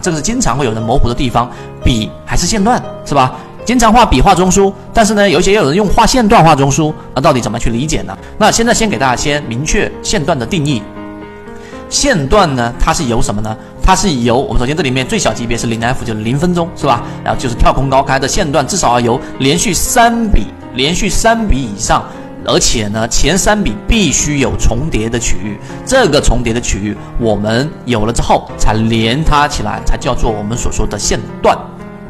这个是经常会有人模糊的地方，笔还是线段，是吧？经常画笔画中枢，但是呢，有些也有人用画线段画中枢，那到底怎么去理解呢？那现在先给大家先明确线段的定义。线段呢，它是由什么呢？它是由我们首先这里面最小级别是零 F，就是零分钟，是吧？然后就是跳空高开的线段，至少要由连续三笔，连续三笔以上，而且呢，前三笔必须有重叠的区域。这个重叠的区域，我们有了之后，才连它起来，才叫做我们所说的线段。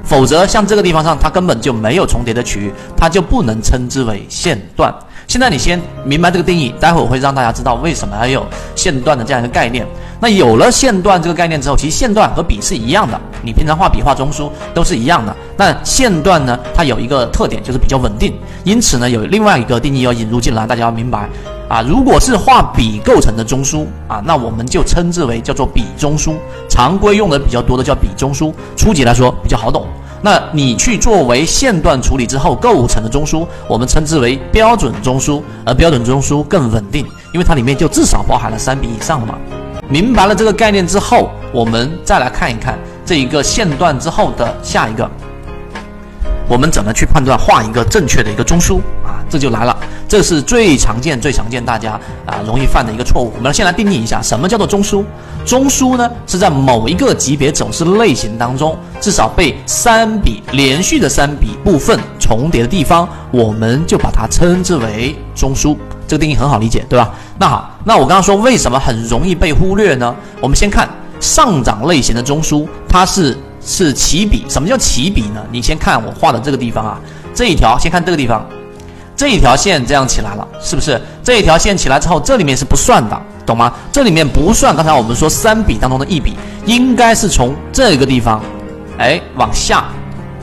否则，像这个地方上，它根本就没有重叠的区域，它就不能称之为线段。现在你先明白这个定义，待会儿我会让大家知道为什么要有线段的这样一个概念。那有了线段这个概念之后，其实线段和笔是一样的，你平常画笔画中枢都是一样的。那线段呢，它有一个特点就是比较稳定，因此呢，有另外一个定义要引入进来，大家要明白啊。如果是画笔构成的中枢啊，那我们就称之为叫做笔中枢，常规用的比较多的叫笔中枢，初级来说比较好懂。那你去作为线段处理之后构成的中枢，我们称之为标准中枢，而标准中枢更稳定，因为它里面就至少包含了三笔以上的嘛。明白了这个概念之后，我们再来看一看这一个线段之后的下一个，我们怎么去判断画一个正确的一个中枢啊？这就来了，这是最常见、最常见大家啊容易犯的一个错误。我们先来定义一下，什么叫做中枢？中枢呢，是在某一个级别走势类型当中，至少被三笔连续的三笔部分重叠的地方，我们就把它称之为中枢。这个定义很好理解，对吧？那好，那我刚刚说为什么很容易被忽略呢？我们先看上涨类型的中枢，它是是起笔。什么叫起笔呢？你先看我画的这个地方啊，这一条，先看这个地方，这一条线这样起来了，是不是？这一条线起来之后，这里面是不算的。懂吗？这里面不算刚才我们说三笔当中的一笔，应该是从这个地方，哎往下，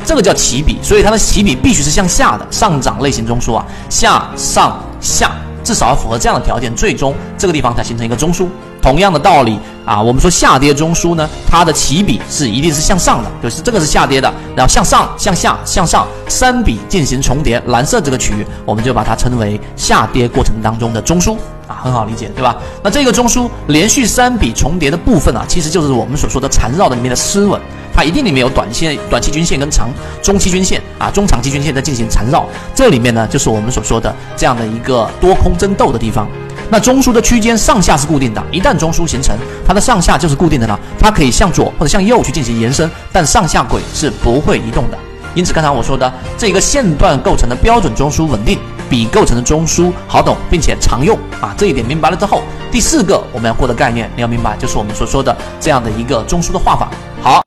这个叫起笔，所以它的起笔必须是向下的上涨类型中枢啊，下上下，至少要符合这样的条件，最终这个地方才形成一个中枢。同样的道理啊，我们说下跌中枢呢，它的起笔是一定是向上的，就是这个是下跌的，然后向上、向下、向上三笔进行重叠，蓝色这个区域我们就把它称为下跌过程当中的中枢。啊，很好理解，对吧？那这个中枢连续三笔重叠的部分啊，其实就是我们所说的缠绕的里面的丝纹，它一定里面有短线、短期均线跟长、中期均线啊、中长期均线在进行缠绕，这里面呢就是我们所说的这样的一个多空争斗的地方。那中枢的区间上下是固定的，一旦中枢形成，它的上下就是固定的了，它可以向左或者向右去进行延伸，但上下轨是不会移动的。因此，刚才我说的这个线段构成的标准中枢稳定。比构成的中枢好懂，并且常用啊，这一点明白了之后，第四个我们要过的概念你要明白，就是我们所说的这样的一个中枢的画法。好